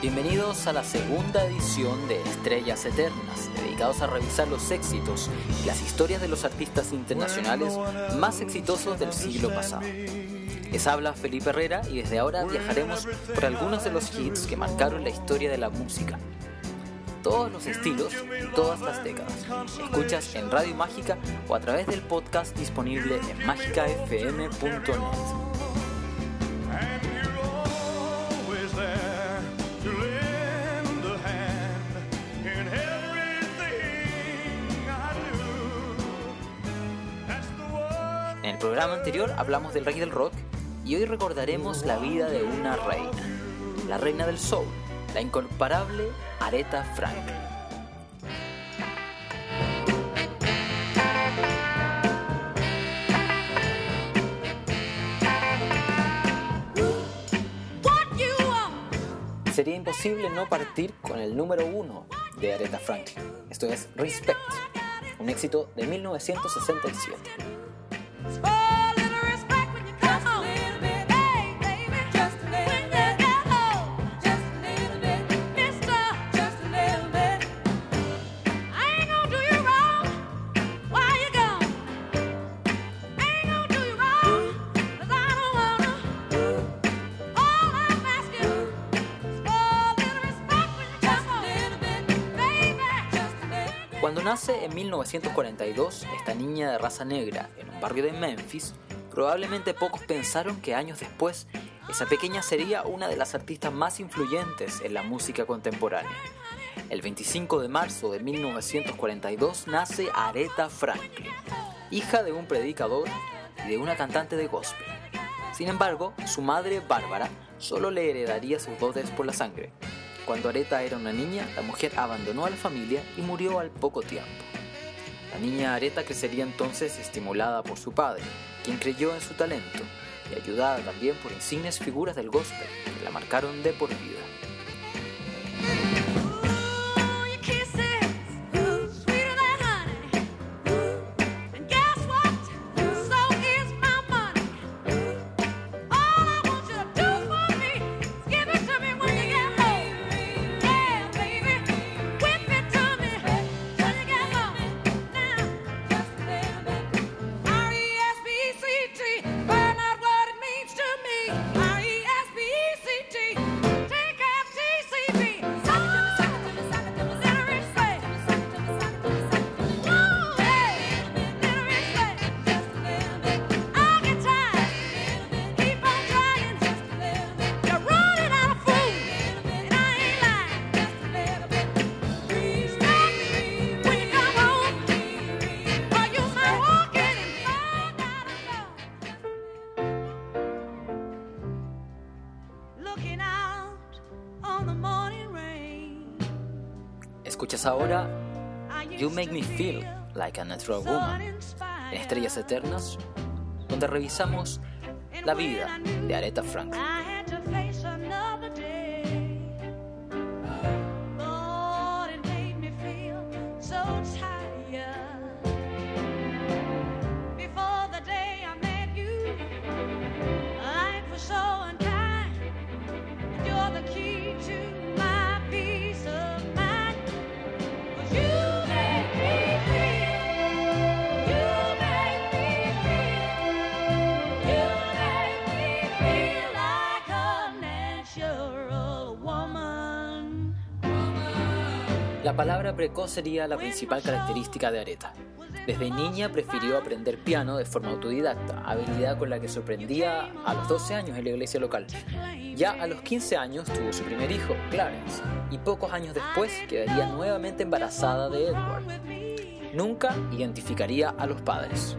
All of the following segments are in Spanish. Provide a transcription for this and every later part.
Bienvenidos a la segunda edición de Estrellas Eternas, dedicados a revisar los éxitos y las historias de los artistas internacionales más exitosos del siglo pasado. Les habla Felipe Herrera y desde ahora viajaremos por algunos de los hits que marcaron la historia de la música. Todos los estilos, todas las décadas. Escuchas en Radio Mágica o a través del podcast disponible en mágicafm.net. programa anterior hablamos del rey del rock y hoy recordaremos la vida de una reina, la reina del soul, la incomparable Aretha Franklin. Sería imposible no partir con el número uno de Aretha Franklin. Esto es Respect, un éxito de 1967. Nace en 1942 esta niña de raza negra en un barrio de Memphis, probablemente pocos pensaron que años después esa pequeña sería una de las artistas más influyentes en la música contemporánea. El 25 de marzo de 1942 nace Aretha Franklin, hija de un predicador y de una cantante de gospel. Sin embargo, su madre, Bárbara, solo le heredaría sus dotes por la sangre. Cuando Aretha era una niña, la mujer abandonó a la familia y murió al poco tiempo. La niña Aretha crecería entonces estimulada por su padre, quien creyó en su talento, y ayudada también por insignes figuras del gospel que la marcaron de por vida. Escuchas ahora You Make Me Feel Like a Natural Woman en Estrellas Eternas, donde revisamos la vida de Aretha Franklin. Precoz sería la principal característica de Aretha. Desde niña prefirió aprender piano de forma autodidacta, habilidad con la que sorprendía a los 12 años en la iglesia local. Ya a los 15 años tuvo su primer hijo, Clarence, y pocos años después quedaría nuevamente embarazada de Edward. Nunca identificaría a los padres.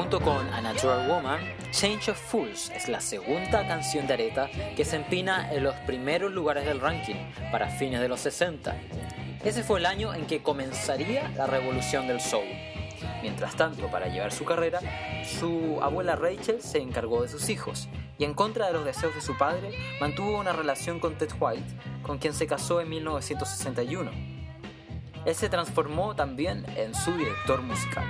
Junto con A Natural Woman, Change of Fools es la segunda canción de Aretha que se empina en los primeros lugares del ranking para fines de los 60. Ese fue el año en que comenzaría la revolución del soul. Mientras tanto, para llevar su carrera, su abuela Rachel se encargó de sus hijos y en contra de los deseos de su padre, mantuvo una relación con Ted White, con quien se casó en 1961. Él se transformó también en su director musical.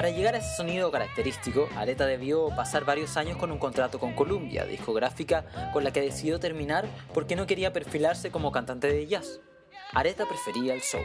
Para llegar a ese sonido característico, Aretha debió pasar varios años con un contrato con Columbia, discográfica con la que decidió terminar porque no quería perfilarse como cantante de jazz. Aretha prefería el soul.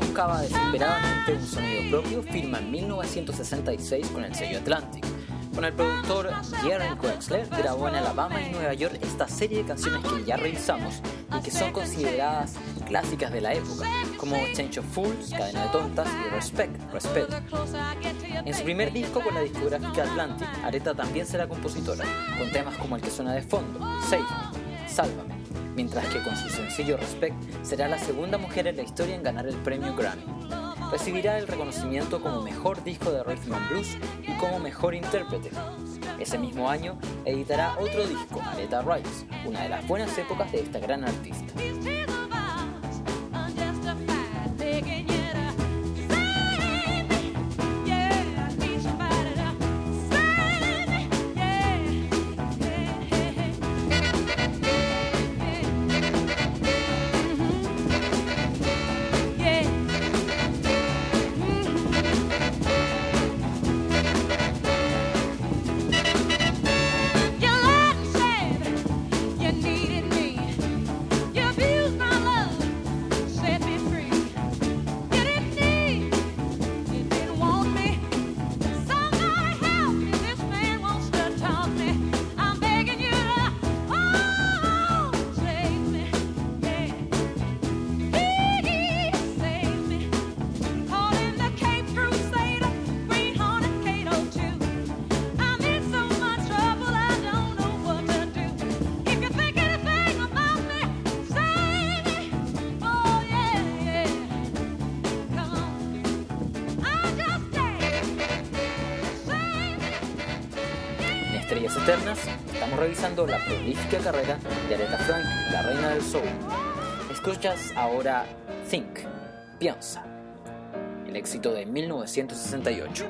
Buscaba desesperadamente un sonido propio, firma en 1966 con el sello Atlantic. Con el productor Jerry Wexler grabó en Alabama y Nueva York esta serie de canciones que ya revisamos y que son consideradas clásicas de la época, como Change of Fools, Cadena de Tontas y Respect, Respect. En su primer disco con la discográfica Atlantic, Aretha también será compositora, con temas como el que suena de fondo, Save Me, Sálvame, mientras que con su sencillo Respect será la segunda mujer en la historia en ganar el premio Grammy. Recibirá el reconocimiento como mejor disco de rhythm and blues y como mejor intérprete. Ese mismo año editará otro disco, Aretha Rice, una de las buenas épocas de esta gran artista. Revisando la prolífica carrera de Aretha Franklin, la reina del soul. Escuchas ahora Think, piensa, el éxito de 1968.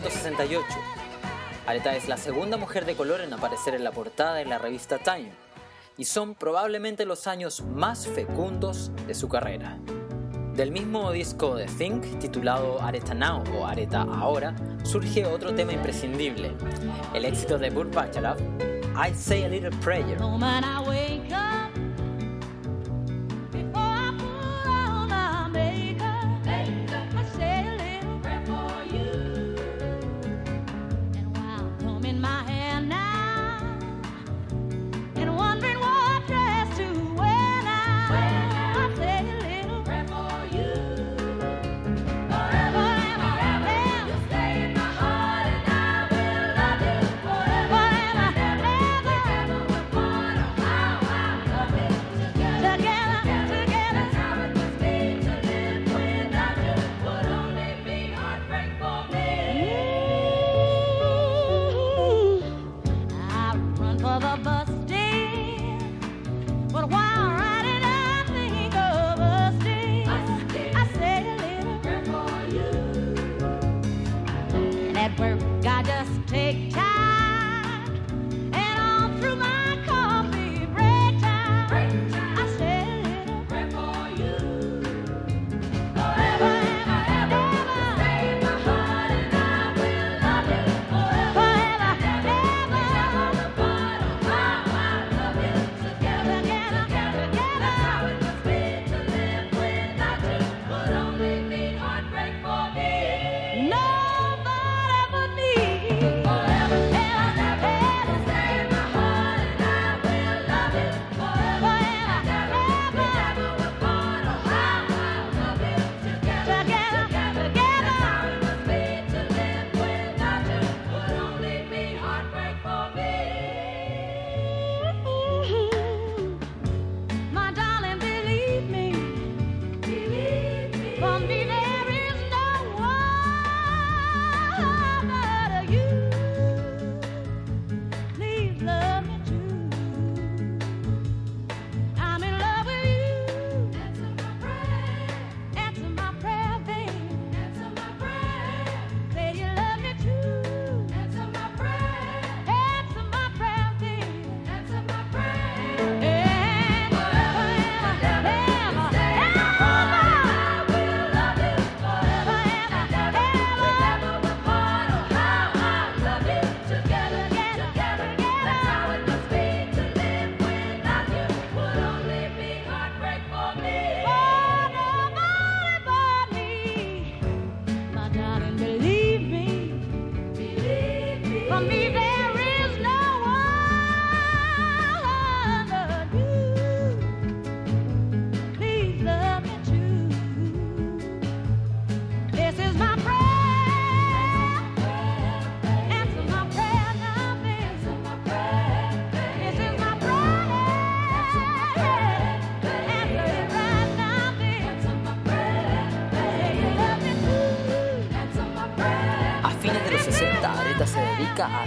1968. Aretha es la segunda mujer de color en aparecer en la portada de la revista Time y son probablemente los años más fecundos de su carrera. Del mismo disco de Think, titulado Aretha Now o Aretha Ahora, surge otro tema imprescindible, el éxito de Burt Bacharach, I Say a Little Prayer.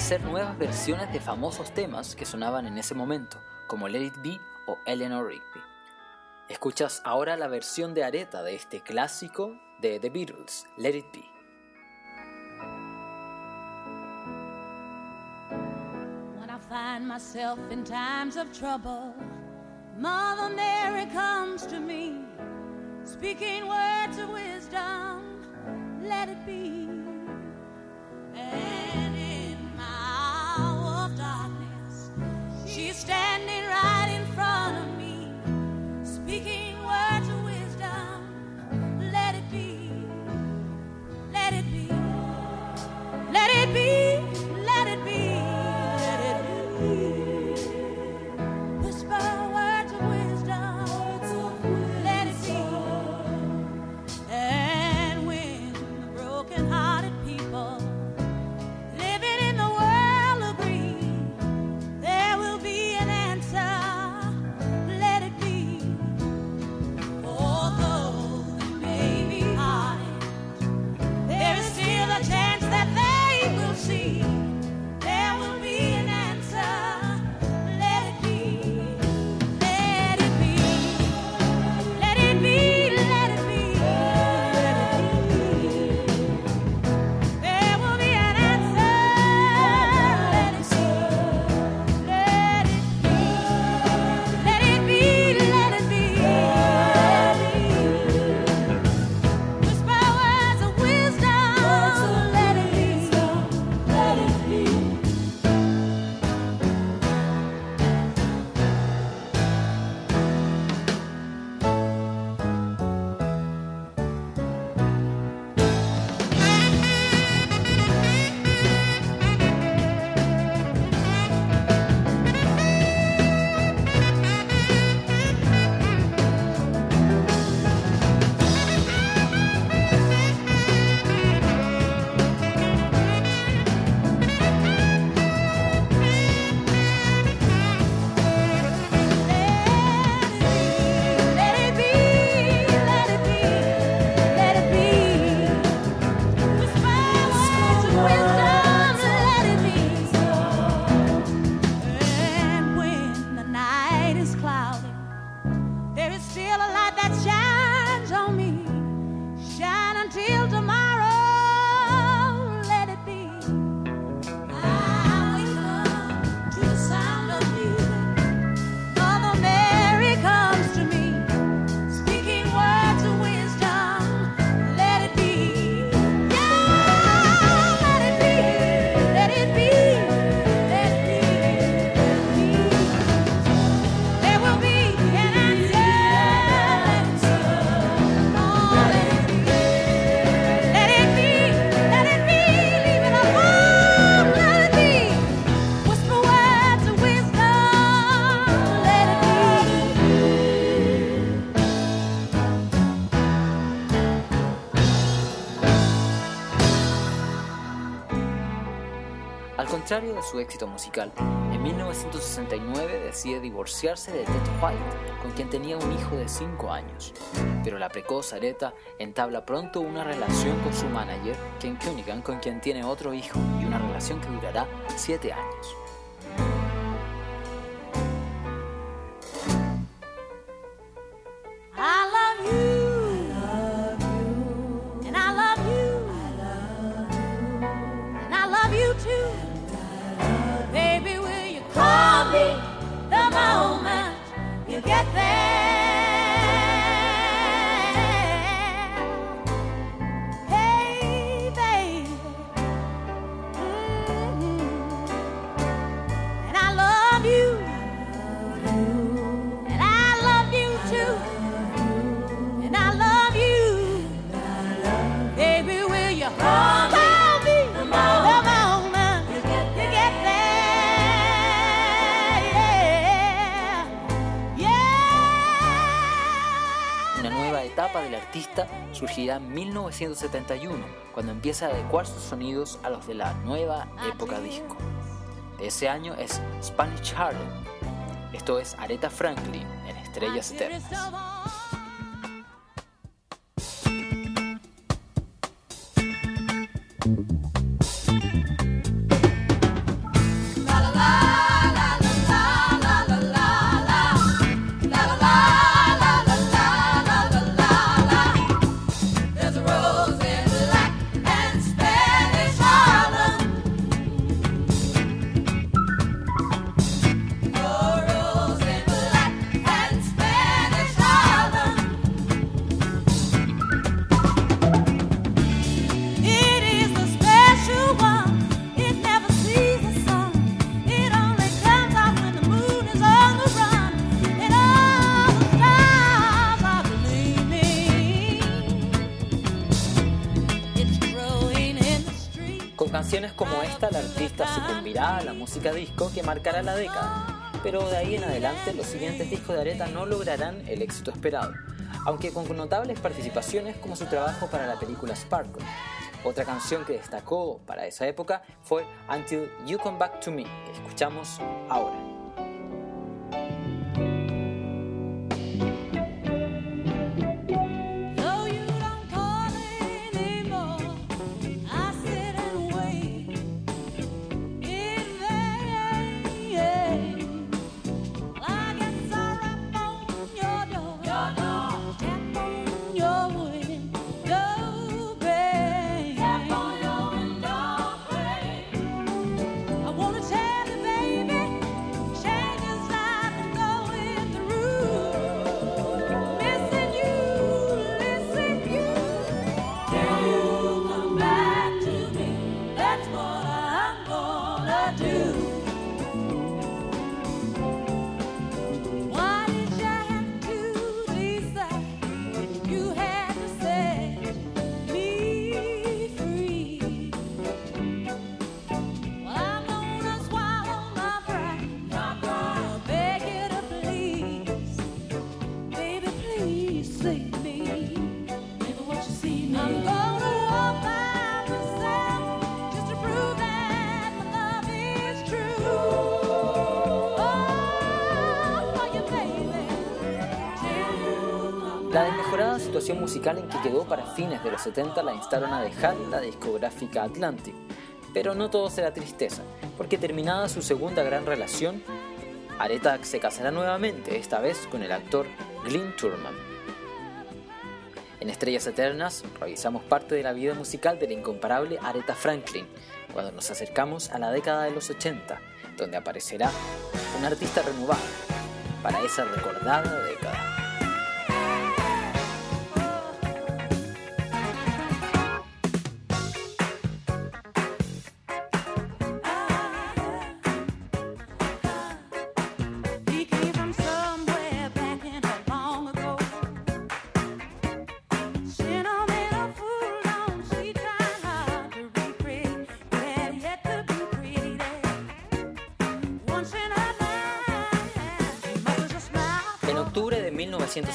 Hacer nuevas versiones de famosos temas que sonaban en ese momento, como Let It Be o Eleanor Rigby. Escuchas ahora la versión de Aretha de este clásico de The Beatles, Let It Be. When I find myself in times of trouble, Mother Mary comes to me, speaking words of wisdom, let it be. Contrario de su éxito musical, en 1969 decide divorciarse de Ted White, con quien tenía un hijo de 5 años. Pero la precoz Aretha entabla pronto una relación con su manager, Ken Cunningham, con quien tiene otro hijo, y una relación que durará 7 años. The moment you get there? Artista surgirá en 1971, cuando empieza a adecuar sus sonidos a los de la nueva época disco. De ese año es Spanish Harlem. Esto es Aretha Franklin en Estrellas Eternas. Canciones como esta, la artista sucumbirá a la música disco que marcará la década, pero de ahí en adelante los siguientes discos de Aretha no lograrán el éxito esperado, aunque con notables participaciones como su trabajo para la película Sparkle. Otra canción que destacó para esa época fue Until You Come Back to Me, que escuchamos ahora. Musical en que quedó para fines de los 70 la instaron a dejar la discográfica Atlantic. Pero no todo será tristeza, porque terminada su segunda gran relación, Aretha se casará nuevamente, esta vez con el actor Glyn Turman. En Estrellas Eternas revisamos parte de la vida musical de la incomparable Aretha Franklin, cuando nos acercamos a la década de los 80, donde aparecerá un artista renovado para esa recordada década.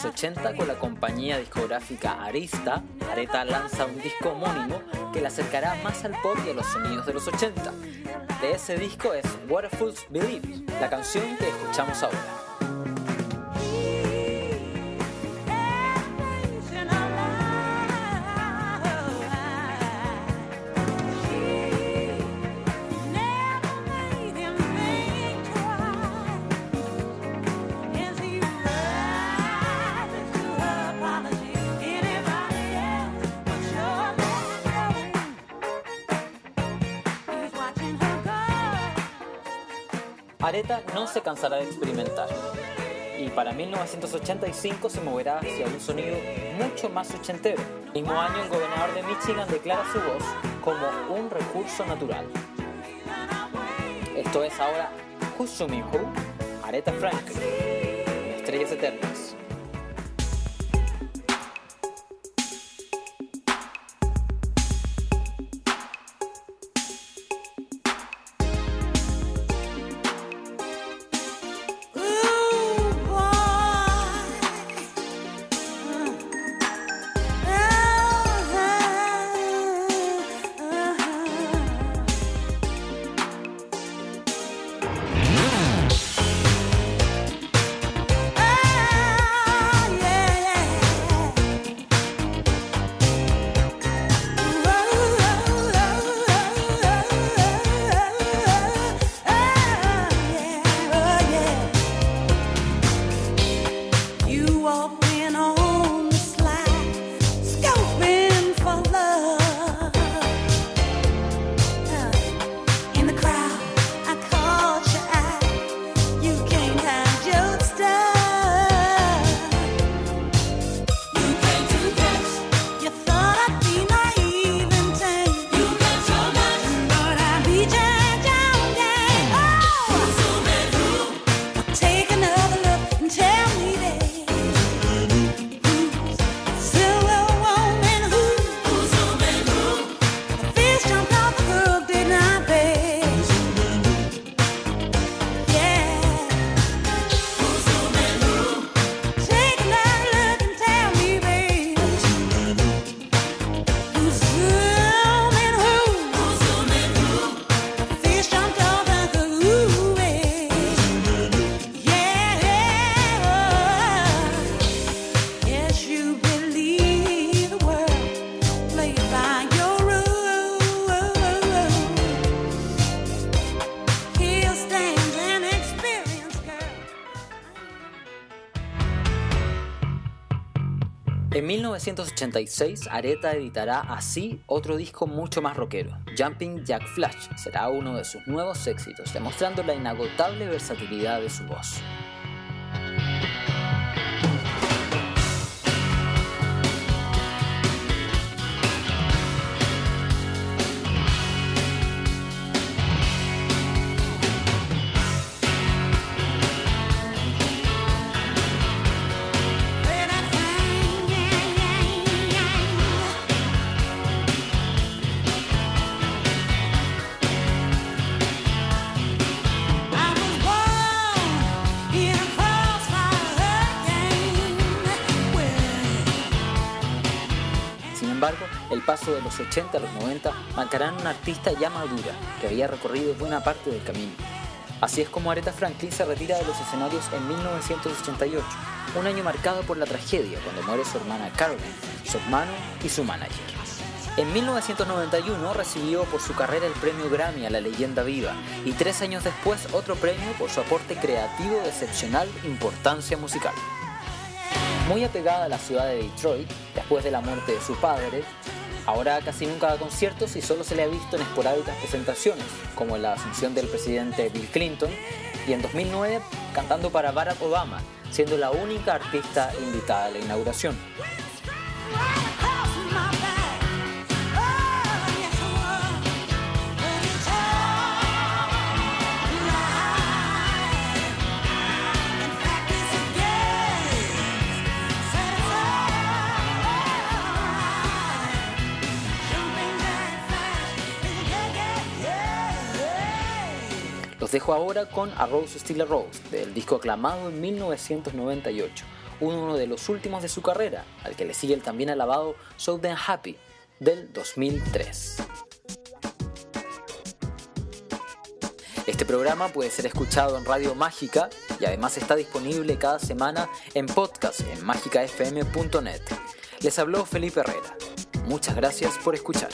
1980, con la compañía discográfica Arista, Aretha lanza un disco homónimo que la acercará más al pop y a los sonidos de los 80. De ese disco es What a Fools Believe, la canción que escuchamos ahora. Aretha no se cansará de experimentar y para 1985 se moverá hacia un sonido mucho más ochentero. El mismo año el gobernador de Michigan declara su voz como un recurso natural. Esto es ahora Husumi Who, Aretha Franklin, Estrellas Eternas. 1986, Aretha editará así otro disco mucho más rockero. Jumping Jack Flash será uno de sus nuevos éxitos, demostrando la inagotable versatilidad de su voz. Paso de los 80 a los 90 marcarán una artista ya madura que había recorrido buena parte del camino. Así es como Aretha Franklin se retira de los escenarios en 1988, un año marcado por la tragedia cuando muere su hermana Caroline, su hermano y su manager. En 1991 recibió por su carrera el premio Grammy a la leyenda viva y tres años después otro premio por su aporte creativo de excepcional importancia musical. Muy apegada a la ciudad de Detroit, después de la muerte de su padre, ahora casi nunca da conciertos y solo se le ha visto en esporádicas presentaciones, como en la asunción del presidente Bill Clinton y en 2009 cantando para Barack Obama, siendo la única artista invitada a la inauguración. Dejo ahora con A Rose Still a Rose, del disco aclamado en 1998, uno de los últimos de su carrera, al que le sigue el también alabado So Happy, del 2003. Este programa puede ser escuchado en Radio Mágica y además está disponible cada semana en podcast en mágicafm.net. Les habló Felipe Herrera. Muchas gracias por escuchar.